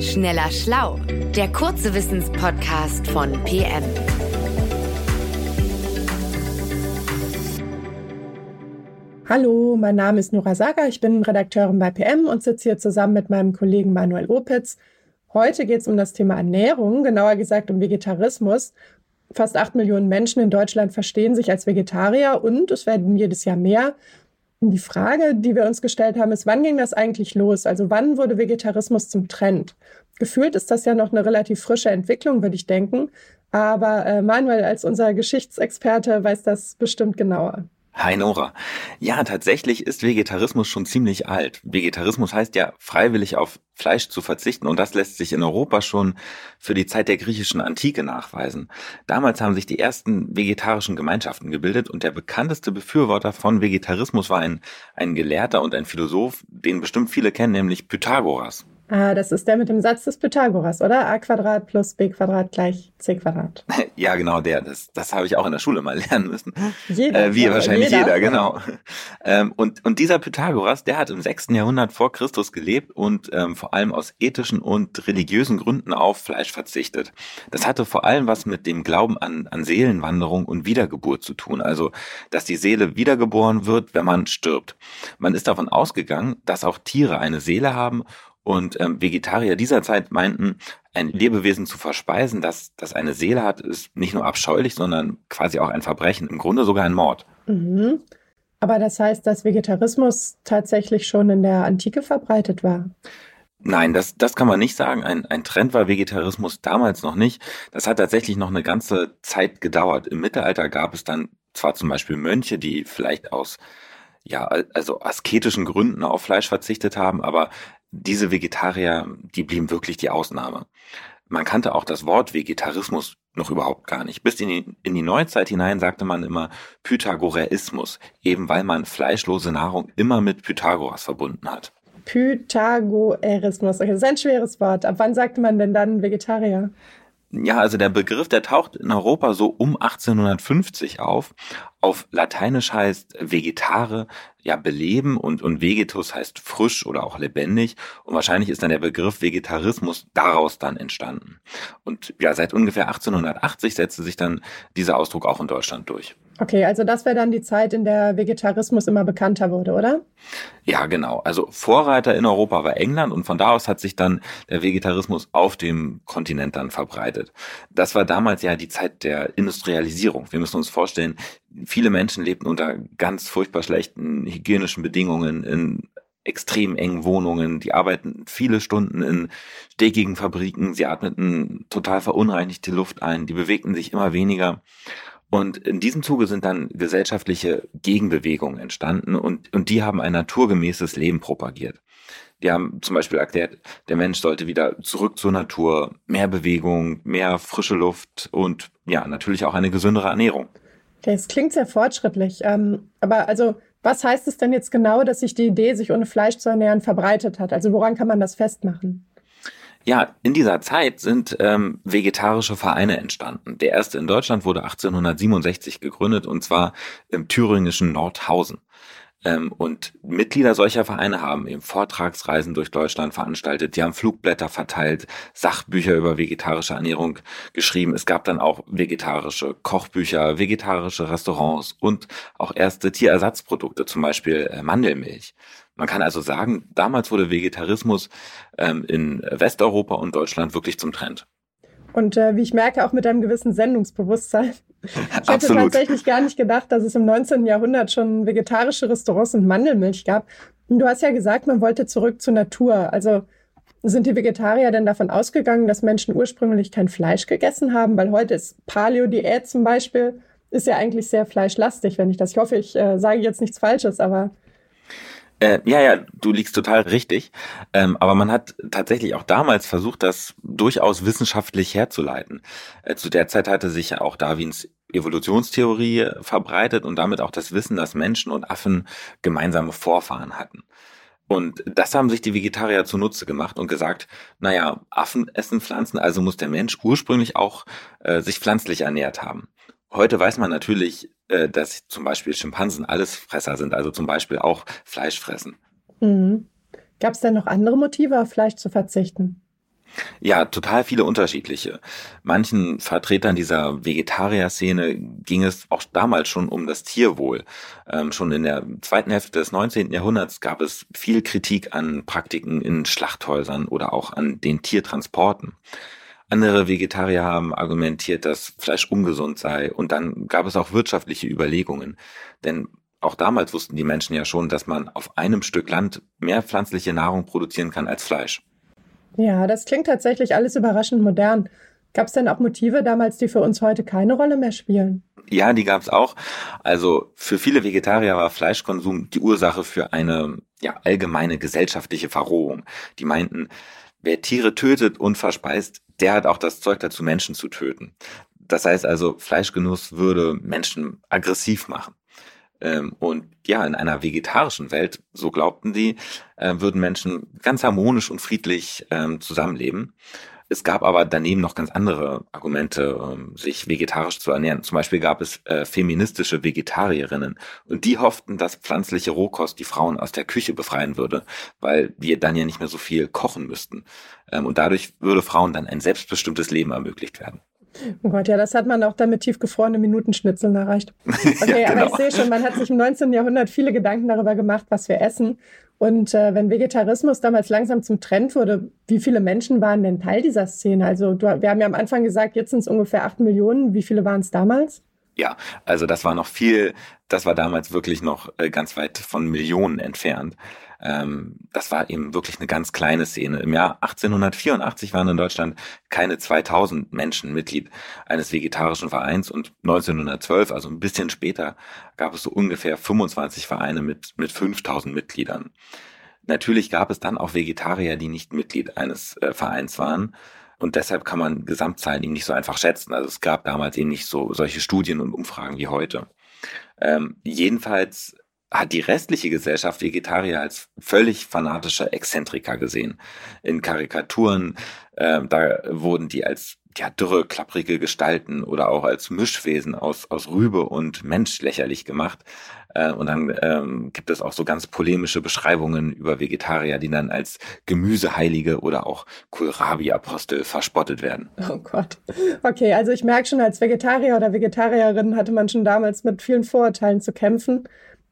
Schneller Schlau, der kurze Wissenspodcast von PM. Hallo, mein Name ist Nora Sager, ich bin Redakteurin bei PM und sitze hier zusammen mit meinem Kollegen Manuel Opitz. Heute geht es um das Thema Ernährung, genauer gesagt um Vegetarismus. Fast acht Millionen Menschen in Deutschland verstehen sich als Vegetarier und es werden jedes Jahr mehr. Die Frage, die wir uns gestellt haben, ist, wann ging das eigentlich los? Also wann wurde Vegetarismus zum Trend? Gefühlt ist das ja noch eine relativ frische Entwicklung, würde ich denken. Aber äh, Manuel als unser Geschichtsexperte weiß das bestimmt genauer. Hi Nora. Ja, tatsächlich ist Vegetarismus schon ziemlich alt. Vegetarismus heißt ja, freiwillig auf Fleisch zu verzichten und das lässt sich in Europa schon für die Zeit der griechischen Antike nachweisen. Damals haben sich die ersten vegetarischen Gemeinschaften gebildet und der bekannteste Befürworter von Vegetarismus war ein, ein Gelehrter und ein Philosoph, den bestimmt viele kennen, nämlich Pythagoras. Ah, das ist der mit dem Satz des Pythagoras, oder? a Quadrat plus b Quadrat gleich c Quadrat. Ja, genau, der. Das, das habe ich auch in der Schule mal lernen müssen. Jeder. Äh, wie ja, wahrscheinlich jeder, jeder genau. Ähm, und, und dieser Pythagoras, der hat im 6. Jahrhundert vor Christus gelebt und ähm, vor allem aus ethischen und religiösen Gründen auf Fleisch verzichtet. Das hatte vor allem was mit dem Glauben an, an Seelenwanderung und Wiedergeburt zu tun. Also, dass die Seele wiedergeboren wird, wenn man stirbt. Man ist davon ausgegangen, dass auch Tiere eine Seele haben und ähm, Vegetarier dieser Zeit meinten, ein Lebewesen zu verspeisen, das, das eine Seele hat, ist nicht nur abscheulich, sondern quasi auch ein Verbrechen, im Grunde sogar ein Mord. Mhm. Aber das heißt, dass Vegetarismus tatsächlich schon in der Antike verbreitet war? Nein, das, das kann man nicht sagen. Ein, ein Trend war Vegetarismus damals noch nicht. Das hat tatsächlich noch eine ganze Zeit gedauert. Im Mittelalter gab es dann zwar zum Beispiel Mönche, die vielleicht aus ja, also asketischen Gründen auf Fleisch verzichtet haben, aber diese Vegetarier, die blieben wirklich die Ausnahme. Man kannte auch das Wort Vegetarismus noch überhaupt gar nicht. Bis in die, in die Neuzeit hinein sagte man immer Pythagoreismus, eben weil man fleischlose Nahrung immer mit Pythagoras verbunden hat. Pythagoreismus, okay, das ist ein schweres Wort. Ab wann sagte man denn dann Vegetarier? Ja, also der Begriff, der taucht in Europa so um 1850 auf. Auf Lateinisch heißt Vegetare ja beleben und, und Vegetus heißt frisch oder auch lebendig. Und wahrscheinlich ist dann der Begriff Vegetarismus daraus dann entstanden. Und ja, seit ungefähr 1880 setzte sich dann dieser Ausdruck auch in Deutschland durch. Okay, also das wäre dann die Zeit, in der Vegetarismus immer bekannter wurde, oder? Ja, genau. Also Vorreiter in Europa war England und von da aus hat sich dann der Vegetarismus auf dem Kontinent dann verbreitet. Das war damals ja die Zeit der Industrialisierung. Wir müssen uns vorstellen, viele Menschen lebten unter ganz furchtbar schlechten hygienischen Bedingungen in extrem engen Wohnungen, die arbeiten viele Stunden in stickigen Fabriken, sie atmeten total verunreinigte Luft ein, die bewegten sich immer weniger. Und in diesem Zuge sind dann gesellschaftliche Gegenbewegungen entstanden und, und die haben ein naturgemäßes Leben propagiert. Die haben zum Beispiel erklärt, der Mensch sollte wieder zurück zur Natur, mehr Bewegung, mehr frische Luft und ja, natürlich auch eine gesündere Ernährung. Okay, es klingt sehr fortschrittlich. Ähm, aber also, was heißt es denn jetzt genau, dass sich die Idee, sich ohne Fleisch zu ernähren, verbreitet hat? Also woran kann man das festmachen? Ja, in dieser Zeit sind ähm, vegetarische Vereine entstanden. Der erste in Deutschland wurde 1867 gegründet und zwar im thüringischen Nordhausen. Ähm, und Mitglieder solcher Vereine haben eben Vortragsreisen durch Deutschland veranstaltet, die haben Flugblätter verteilt, Sachbücher über vegetarische Ernährung geschrieben. Es gab dann auch vegetarische Kochbücher, vegetarische Restaurants und auch erste Tierersatzprodukte, zum Beispiel äh, Mandelmilch. Man kann also sagen, damals wurde Vegetarismus ähm, in Westeuropa und Deutschland wirklich zum Trend. Und äh, wie ich merke, auch mit einem gewissen Sendungsbewusstsein. Ich hätte tatsächlich gar nicht gedacht, dass es im 19. Jahrhundert schon vegetarische Restaurants und Mandelmilch gab. Und du hast ja gesagt, man wollte zurück zur Natur. Also sind die Vegetarier denn davon ausgegangen, dass Menschen ursprünglich kein Fleisch gegessen haben? Weil heute ist Paleo-Diät zum Beispiel, ist ja eigentlich sehr fleischlastig, wenn ich das. Ich hoffe, ich äh, sage jetzt nichts Falsches, aber äh, ja, ja, du liegst total richtig. Ähm, aber man hat tatsächlich auch damals versucht, das durchaus wissenschaftlich herzuleiten. Äh, zu der Zeit hatte sich ja auch Darwins Evolutionstheorie verbreitet und damit auch das Wissen, dass Menschen und Affen gemeinsame Vorfahren hatten. Und das haben sich die Vegetarier zunutze gemacht und gesagt, naja, Affen essen Pflanzen, also muss der Mensch ursprünglich auch äh, sich pflanzlich ernährt haben. Heute weiß man natürlich, äh, dass zum Beispiel Schimpansen alles Fresser sind, also zum Beispiel auch Fleisch fressen. Mhm. Gab es denn noch andere Motive, auf Fleisch zu verzichten? Ja, total viele unterschiedliche. Manchen Vertretern dieser Vegetarier-Szene ging es auch damals schon um das Tierwohl. Ähm, schon in der zweiten Hälfte des 19. Jahrhunderts gab es viel Kritik an Praktiken in Schlachthäusern oder auch an den Tiertransporten. Andere Vegetarier haben argumentiert, dass Fleisch ungesund sei und dann gab es auch wirtschaftliche Überlegungen. Denn auch damals wussten die Menschen ja schon, dass man auf einem Stück Land mehr pflanzliche Nahrung produzieren kann als Fleisch. Ja, das klingt tatsächlich alles überraschend modern. Gab es denn auch Motive damals, die für uns heute keine Rolle mehr spielen? Ja, die gab es auch. Also für viele Vegetarier war Fleischkonsum die Ursache für eine ja, allgemeine gesellschaftliche Verrohung. Die meinten, wer Tiere tötet und verspeist, der hat auch das Zeug dazu, Menschen zu töten. Das heißt also, Fleischgenuss würde Menschen aggressiv machen. Ähm, und ja, in einer vegetarischen Welt, so glaubten sie, äh, würden Menschen ganz harmonisch und friedlich ähm, zusammenleben. Es gab aber daneben noch ganz andere Argumente, ähm, sich vegetarisch zu ernähren. Zum Beispiel gab es äh, feministische Vegetarierinnen und die hofften, dass pflanzliche Rohkost die Frauen aus der Küche befreien würde, weil wir dann ja nicht mehr so viel kochen müssten. Ähm, und dadurch würde Frauen dann ein selbstbestimmtes Leben ermöglicht werden. Oh Gott, ja, das hat man auch dann mit tiefgefrorenen Minutenschnitzeln erreicht. Okay, ja, genau. aber ich sehe schon, man hat sich im 19. Jahrhundert viele Gedanken darüber gemacht, was wir essen. Und äh, wenn Vegetarismus damals langsam zum Trend wurde, wie viele Menschen waren denn Teil dieser Szene? Also du, wir haben ja am Anfang gesagt, jetzt sind es ungefähr acht Millionen. Wie viele waren es damals? Ja, also das war noch viel, das war damals wirklich noch äh, ganz weit von Millionen entfernt. Ähm, das war eben wirklich eine ganz kleine Szene. Im Jahr 1884 waren in Deutschland keine 2000 Menschen Mitglied eines vegetarischen Vereins und 1912, also ein bisschen später, gab es so ungefähr 25 Vereine mit, mit 5000 Mitgliedern. Natürlich gab es dann auch Vegetarier, die nicht Mitglied eines äh, Vereins waren. Und deshalb kann man Gesamtzahlen eben nicht so einfach schätzen. Also es gab damals eben nicht so solche Studien und Umfragen wie heute. Ähm, jedenfalls hat die restliche Gesellschaft Vegetarier als völlig fanatische Exzentriker gesehen. In Karikaturen, äh, da wurden die als ja, dürre, klapprige Gestalten oder auch als Mischwesen aus, aus Rübe und Mensch lächerlich gemacht. Äh, und dann ähm, gibt es auch so ganz polemische Beschreibungen über Vegetarier, die dann als Gemüseheilige oder auch Kohlrabi-Apostel verspottet werden. Oh Gott. Okay, also ich merke schon, als Vegetarier oder Vegetarierin hatte man schon damals mit vielen Vorurteilen zu kämpfen.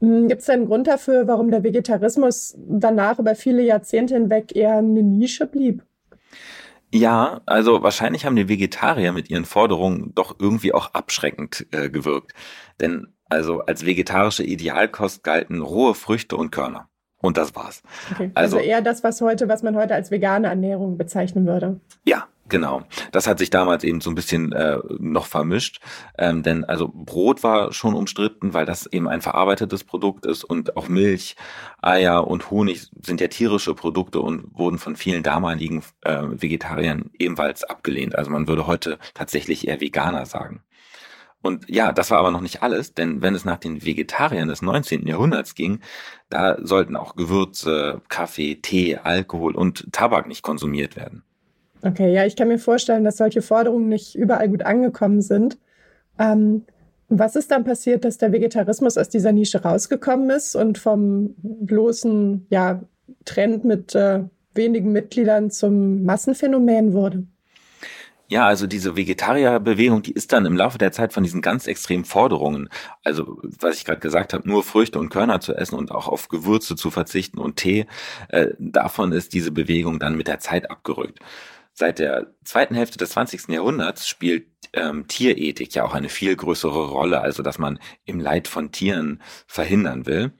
Hm, Gibt es einen Grund dafür, warum der Vegetarismus danach über viele Jahrzehnte hinweg eher eine Nische blieb? Ja, also wahrscheinlich haben die Vegetarier mit ihren Forderungen doch irgendwie auch abschreckend äh, gewirkt. Denn also als vegetarische Idealkost galten rohe Früchte und Körner. Und das war's. Okay. Also, also eher das, was heute, was man heute als vegane Ernährung bezeichnen würde. Ja, Genau, das hat sich damals eben so ein bisschen äh, noch vermischt, ähm, denn also Brot war schon umstritten, weil das eben ein verarbeitetes Produkt ist und auch Milch, Eier und Honig sind ja tierische Produkte und wurden von vielen damaligen äh, Vegetariern ebenfalls abgelehnt. Also man würde heute tatsächlich eher Veganer sagen. Und ja, das war aber noch nicht alles, denn wenn es nach den Vegetariern des 19. Jahrhunderts ging, da sollten auch Gewürze, Kaffee, Tee, Alkohol und Tabak nicht konsumiert werden. Okay, ja, ich kann mir vorstellen, dass solche Forderungen nicht überall gut angekommen sind. Ähm, was ist dann passiert, dass der Vegetarismus aus dieser Nische rausgekommen ist und vom bloßen ja, Trend mit äh, wenigen Mitgliedern zum Massenphänomen wurde? Ja, also diese Vegetarierbewegung, die ist dann im Laufe der Zeit von diesen ganz extremen Forderungen, also was ich gerade gesagt habe, nur Früchte und Körner zu essen und auch auf Gewürze zu verzichten und Tee, äh, davon ist diese Bewegung dann mit der Zeit abgerückt. Seit der zweiten Hälfte des 20. Jahrhunderts spielt ähm, Tierethik ja auch eine viel größere Rolle, also dass man im Leid von Tieren verhindern will.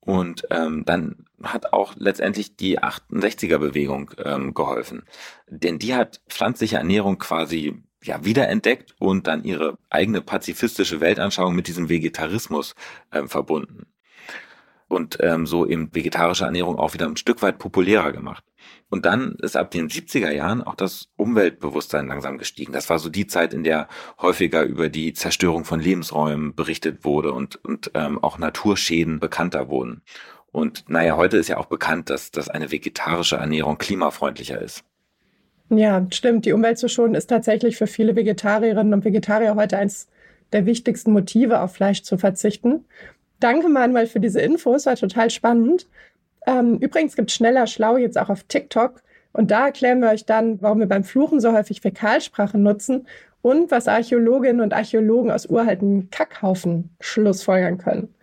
Und ähm, dann hat auch letztendlich die 68er-Bewegung ähm, geholfen. Denn die hat pflanzliche Ernährung quasi ja wiederentdeckt und dann ihre eigene pazifistische Weltanschauung mit diesem Vegetarismus ähm, verbunden. Und ähm, so eben vegetarische Ernährung auch wieder ein Stück weit populärer gemacht. Und dann ist ab den 70er Jahren auch das Umweltbewusstsein langsam gestiegen. Das war so die Zeit, in der häufiger über die Zerstörung von Lebensräumen berichtet wurde und, und ähm, auch Naturschäden bekannter wurden. Und naja, heute ist ja auch bekannt, dass, dass eine vegetarische Ernährung klimafreundlicher ist. Ja, stimmt. Die Umwelt zu schonen ist tatsächlich für viele Vegetarierinnen und Vegetarier heute eins der wichtigsten Motive, auf Fleisch zu verzichten. Danke, Manuel, für diese Infos. War total spannend. Ähm, übrigens gibt Schneller Schlau jetzt auch auf TikTok. Und da erklären wir euch dann, warum wir beim Fluchen so häufig Fäkalsprache nutzen und was Archäologinnen und Archäologen aus uralten Kackhaufen schlussfolgern können.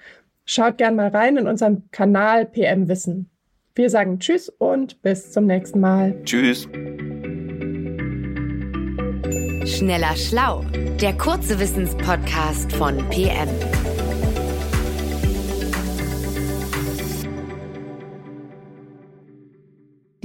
Schaut gern mal rein in unserem Kanal PM Wissen. Wir sagen Tschüss und bis zum nächsten Mal. Tschüss. Schneller Schlau, der kurze Wissenspodcast von PM.